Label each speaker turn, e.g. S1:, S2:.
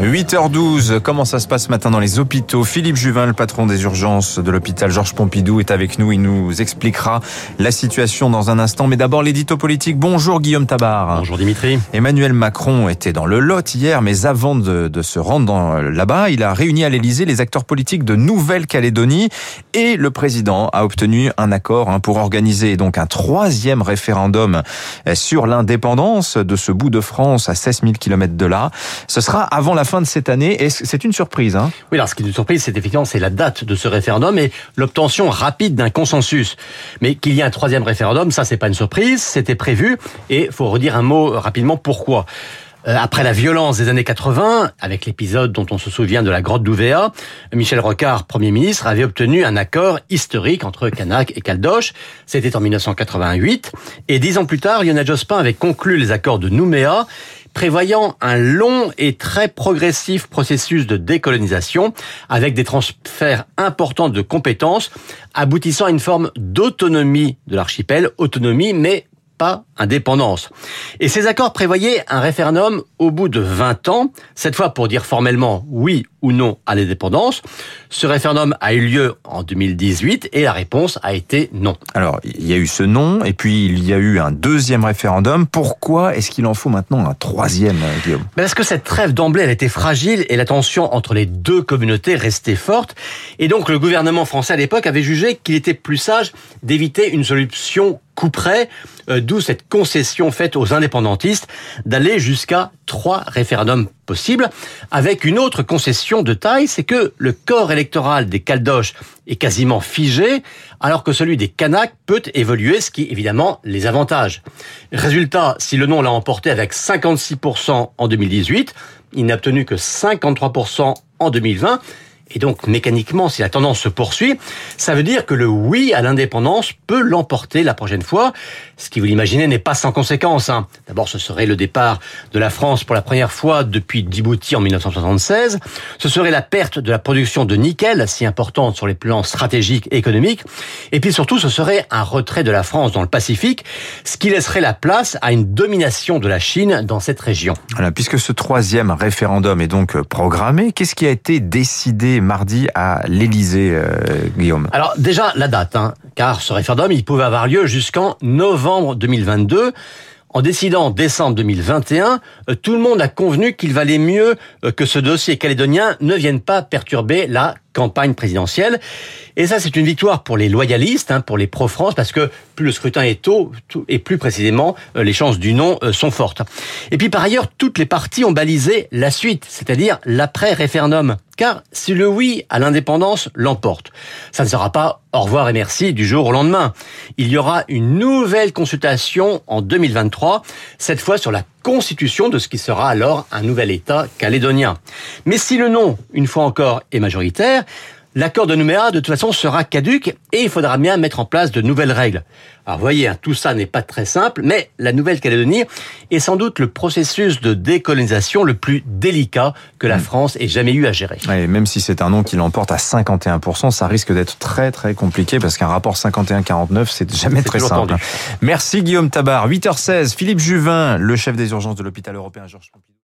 S1: 8h12, comment ça se passe ce matin dans les hôpitaux? Philippe Juvin, le patron des urgences de l'hôpital Georges Pompidou, est avec nous. Il nous expliquera la situation dans un instant. Mais d'abord, l'édito politique. Bonjour Guillaume Tabar.
S2: Bonjour Dimitri.
S1: Emmanuel Macron était dans le Lot hier, mais avant de, de se rendre là-bas, il a réuni à l'Elysée les acteurs politiques de Nouvelle-Calédonie et le président a obtenu un accord hein, pour organiser donc un troisième référendum sur l'indépendance de ce bout de France à 16 000 km de là. Ce sera avant la fin de cette année. C'est une surprise. Hein
S2: oui, alors ce qui est une surprise, c'est effectivement c'est la date de ce référendum et l'obtention rapide d'un consensus. Mais qu'il y ait un troisième référendum, ça c'est pas une surprise, c'était prévu. Et faut redire un mot rapidement pourquoi? Euh, après la violence des années 80, avec l'épisode dont on se souvient de la grotte d'Ouvéa, Michel Rocard, Premier ministre, avait obtenu un accord historique entre Canac et Caldoche. C'était en 1988. Et dix ans plus tard, Lionel Jospin avait conclu les accords de Nouméa prévoyant un long et très progressif processus de décolonisation avec des transferts importants de compétences aboutissant à une forme d'autonomie de l'archipel, autonomie mais pas indépendance. Et ces accords prévoyaient un référendum au bout de 20 ans, cette fois pour dire formellement oui ou non à l'indépendance. Ce référendum a eu lieu en 2018 et la réponse a été non.
S1: Alors, il y a eu ce non et puis il y a eu un deuxième référendum. Pourquoi est-ce qu'il en faut maintenant un troisième, Guillaume?
S2: Parce que cette trêve d'emblée, elle était fragile et la tension entre les deux communautés restait forte. Et donc le gouvernement français à l'époque avait jugé qu'il était plus sage d'éviter une solution couperait, euh, d'où cette concession faite aux indépendantistes d'aller jusqu'à trois référendums possibles, avec une autre concession de taille, c'est que le corps électoral des Caldoches est quasiment figé, alors que celui des Kanaks peut évoluer, ce qui évidemment les avantage. Résultat, si le nom l'a emporté avec 56% en 2018, il n'a obtenu que 53% en 2020, et donc mécaniquement, si la tendance se poursuit, ça veut dire que le oui à l'indépendance peut l'emporter la prochaine fois. Ce qui, vous l'imaginez, n'est pas sans conséquence. Hein. D'abord, ce serait le départ de la France pour la première fois depuis Djibouti en 1976. Ce serait la perte de la production de nickel, si importante sur les plans stratégiques et économiques. Et puis surtout, ce serait un retrait de la France dans le Pacifique, ce qui laisserait la place à une domination de la Chine dans cette région.
S1: Voilà, puisque ce troisième référendum est donc programmé, qu'est-ce qui a été décidé mardi à l'Elysée, euh, Guillaume
S2: Alors déjà la date, hein, car ce référendum, il pouvait avoir lieu jusqu'en novembre 2022. En décidant décembre 2021, euh, tout le monde a convenu qu'il valait mieux euh, que ce dossier calédonien ne vienne pas perturber la campagne présidentielle. Et ça, c'est une victoire pour les loyalistes, hein, pour les pro-France, parce que plus le scrutin est tôt, et plus précisément, euh, les chances du non euh, sont fortes. Et puis par ailleurs, toutes les parties ont balisé la suite, c'est-à-dire l'après-référendum. Car si le oui à l'indépendance l'emporte, ça ne sera pas au revoir et merci du jour au lendemain. Il y aura une nouvelle consultation en 2023, cette fois sur la constitution de ce qui sera alors un nouvel État calédonien. Mais si le non, une fois encore, est majoritaire, L'accord de Nouméa, de toute façon, sera caduque et il faudra bien mettre en place de nouvelles règles. Alors, vous voyez, hein, tout ça n'est pas très simple, mais la Nouvelle-Calédonie est sans doute le processus de décolonisation le plus délicat que la hmm. France ait jamais eu à gérer.
S1: Et même si c'est un nom qui l'emporte à 51%, ça risque d'être très très compliqué parce qu'un rapport 51-49, c'est jamais très simple. Merci Guillaume Tabar. 8h16, Philippe Juvin, le chef des urgences de l'hôpital européen Georges Pompidou.